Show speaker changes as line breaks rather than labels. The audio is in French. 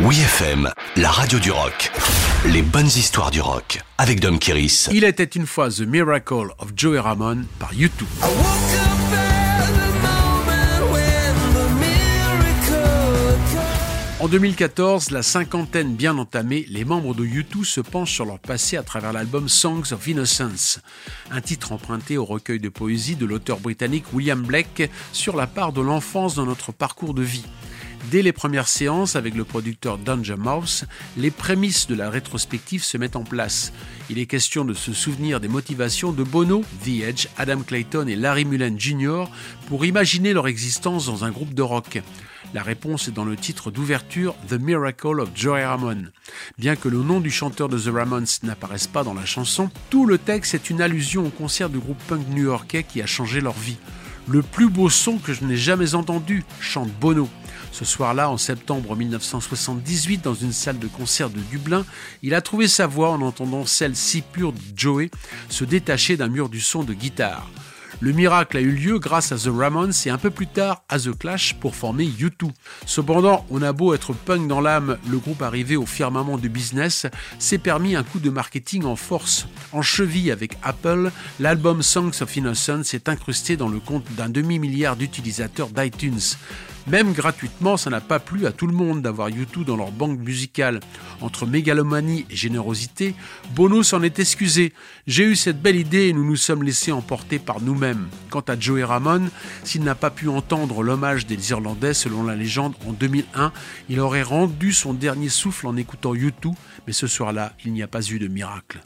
Oui FM, la radio du rock. Les bonnes histoires du rock avec Dom Kiris.
Il était une fois The Miracle of Joey Ramone par YouTube. En 2014, la cinquantaine bien entamée, les membres de U2 se penchent sur leur passé à travers l'album Songs of Innocence, un titre emprunté au recueil de poésie de l'auteur britannique William Blake sur la part de l'enfance dans notre parcours de vie. Dès les premières séances avec le producteur Danger Mouse, les prémices de la rétrospective se mettent en place. Il est question de se souvenir des motivations de Bono, The Edge, Adam Clayton et Larry Mullen Jr. pour imaginer leur existence dans un groupe de rock. La réponse est dans le titre d'ouverture The Miracle of Joey Ramone. Bien que le nom du chanteur de The Ramones n'apparaisse pas dans la chanson, tout le texte est une allusion au concert du groupe punk new-yorkais qui a changé leur vie. Le plus beau son que je n'ai jamais entendu, chante Bono. Ce soir-là, en septembre 1978, dans une salle de concert de Dublin, il a trouvé sa voix en entendant celle si pure de Joey se détacher d'un mur du son de guitare. Le miracle a eu lieu grâce à The Ramones et un peu plus tard à The Clash pour former U2. Cependant, on a beau être punk dans l'âme, le groupe arrivé au firmament du business s'est permis un coup de marketing en force. En cheville avec Apple, l'album Songs of Innocence est incrusté dans le compte d'un demi-milliard d'utilisateurs d'iTunes. Même gratuitement, ça n'a pas plu à tout le monde d'avoir YouTube dans leur banque musicale. Entre mégalomanie et générosité, Bono s'en est excusé. J'ai eu cette belle idée et nous nous sommes laissés emporter par nous-mêmes. Quant à Joey Ramone, s'il n'a pas pu entendre l'hommage des Irlandais selon la légende en 2001, il aurait rendu son dernier souffle en écoutant YouTube, mais ce soir-là, il n'y a pas eu de miracle.